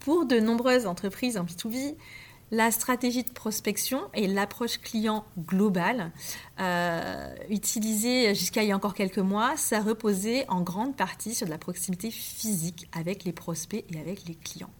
Pour de nombreuses entreprises en B2B, la stratégie de prospection et l'approche client globale, euh, utilisée jusqu'à il y a encore quelques mois, ça reposait en grande partie sur de la proximité physique avec les prospects et avec les clients.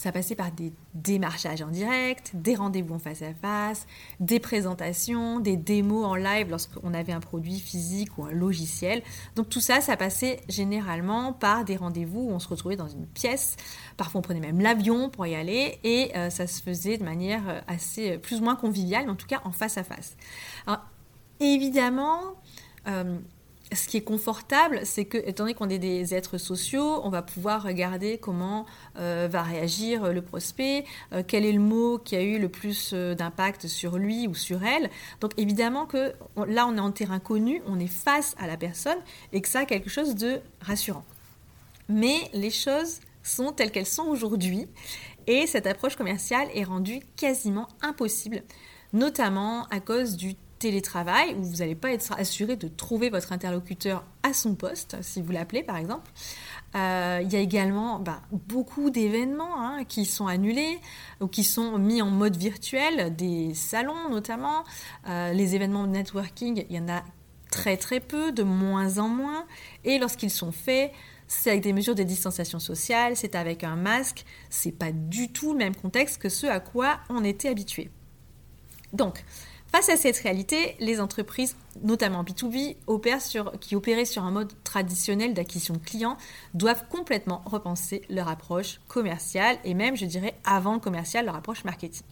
Ça passait par des démarchages en direct, des rendez-vous en face à face, des présentations, des démos en live lorsqu'on avait un produit physique ou un logiciel. Donc tout ça, ça passait généralement par des rendez-vous où on se retrouvait dans une pièce. Parfois on prenait même l'avion pour y aller et euh, ça se faisait de manière euh, assez euh, plus ou moins conviviale, mais en tout cas en face à face. Alors évidemment, ce qui est confortable, c'est que, étant donné qu'on est des êtres sociaux, on va pouvoir regarder comment euh, va réagir le prospect, euh, quel est le mot qui a eu le plus euh, d'impact sur lui ou sur elle. Donc évidemment que là, on est en terrain connu, on est face à la personne et que ça a quelque chose de rassurant. Mais les choses sont telles qu'elles sont aujourd'hui et cette approche commerciale est rendue quasiment impossible, notamment à cause du télétravail où vous n'allez pas être assuré de trouver votre interlocuteur à son poste, si vous l'appelez par exemple. Euh, il y a également bah, beaucoup d'événements hein, qui sont annulés ou qui sont mis en mode virtuel, des salons notamment. Euh, les événements de networking, il y en a très très peu, de moins en moins. Et lorsqu'ils sont faits, c'est avec des mesures de distanciation sociale, c'est avec un masque, c'est pas du tout le même contexte que ce à quoi on était habitué. Donc, Face à cette réalité, les entreprises, notamment B2B, qui opéraient sur un mode traditionnel d'acquisition de clients, doivent complètement repenser leur approche commerciale et même, je dirais, avant le commercial, leur approche marketing.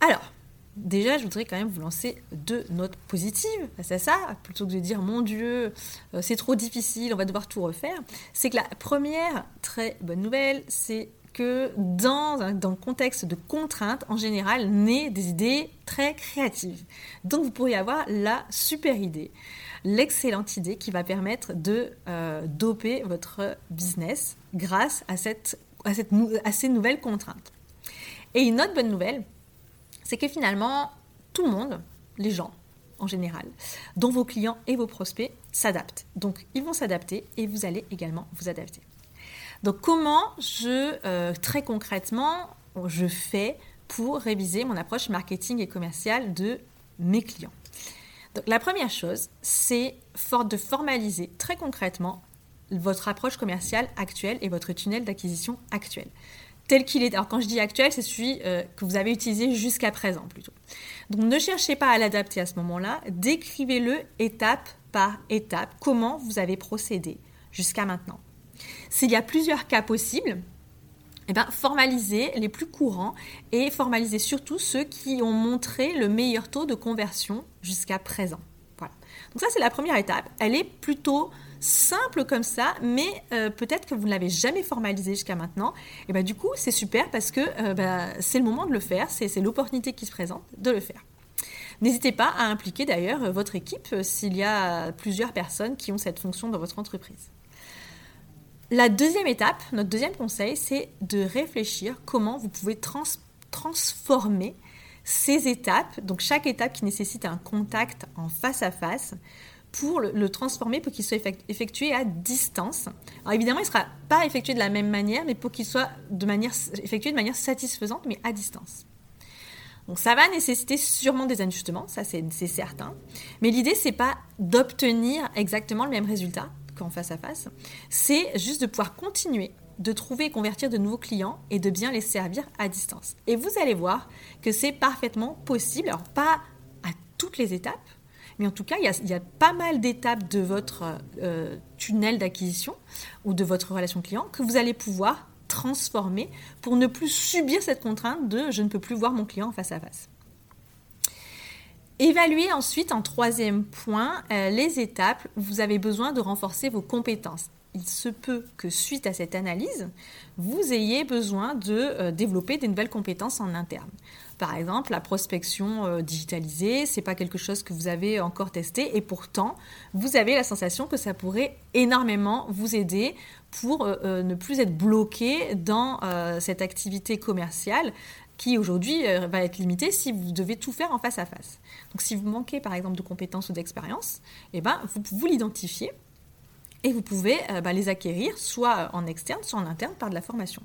Alors, déjà, je voudrais quand même vous lancer deux notes positives face à ça, plutôt que de dire mon Dieu, euh, c'est trop difficile, on va devoir tout refaire. C'est que la première très bonne nouvelle, c'est que dans, dans le contexte de contraintes, en général, naît des idées très créatives. Donc vous pourriez avoir la super idée, l'excellente idée qui va permettre de euh, doper votre business grâce à, cette, à, cette, à ces nouvelles contraintes. Et une autre bonne nouvelle, c'est que finalement, tout le monde, les gens, en général, dont vos clients et vos prospects s'adaptent. Donc, ils vont s'adapter et vous allez également vous adapter. Donc comment je, euh, très concrètement, je fais pour réviser mon approche marketing et commerciale de mes clients? Donc la première chose, c'est de formaliser très concrètement votre approche commerciale actuelle et votre tunnel d'acquisition actuel tel qu'il est. Alors quand je dis actuel, c'est celui euh, que vous avez utilisé jusqu'à présent plutôt. Donc ne cherchez pas à l'adapter à ce moment-là, décrivez-le étape par étape, comment vous avez procédé jusqu'à maintenant? S'il y a plusieurs cas possibles, eh bien, formalisez les plus courants et formalisez surtout ceux qui ont montré le meilleur taux de conversion jusqu'à présent. Voilà. Donc ça, c'est la première étape. Elle est plutôt simple comme ça, mais euh, peut-être que vous ne l'avez jamais formalisé jusqu'à maintenant. Et ben, du coup, c'est super parce que euh, ben, c'est le moment de le faire, c'est l'opportunité qui se présente de le faire. N'hésitez pas à impliquer d'ailleurs votre équipe euh, s'il y a plusieurs personnes qui ont cette fonction dans votre entreprise. La deuxième étape, notre deuxième conseil, c'est de réfléchir comment vous pouvez transformer ces étapes, donc chaque étape qui nécessite un contact en face à face, pour le, transformer pour qu'il soit effectué à distance. Alors évidemment, il ne sera pas effectué de la même manière, mais pour qu'il soit effectué de manière satisfaisante, mais à distance. Donc ça va nécessiter sûrement des ajustements, ça c'est certain. Mais l'idée, c'est pas d'obtenir exactement le même résultat, face à face, c'est juste de pouvoir continuer de trouver et convertir de nouveaux clients et de bien les servir à distance. Et vous allez voir que c'est parfaitement possible, alors pas à toutes les étapes, mais en tout cas, il y a, pas mal d'étapes de votre euh, tunnel d'acquisition ou de votre relation client que vous allez pouvoir transformer pour ne plus subir cette contrainte de je ne peux plus voir mon client face à face. Évaluez ensuite en troisième point euh, les étapes où vous avez besoin de renforcer vos compétences. Il se peut que suite à cette analyse, vous ayez besoin de euh, développer des nouvelles compétences en interne. Par exemple, la prospection euh, digitalisée, c'est pas quelque chose que vous avez encore testé et pourtant, vous avez la sensation que ça pourrait énormément vous aider pour ne plus être bloqué dans cette activité commerciale qui aujourd'hui euh, va être limité si vous devez tout faire en face à face. Donc si vous manquez par exemple de compétences ou d'expérience, eh ben, vous, vous l'identifiez et vous pouvez euh, bah, les acquérir soit en externe, soit en interne par de la formation.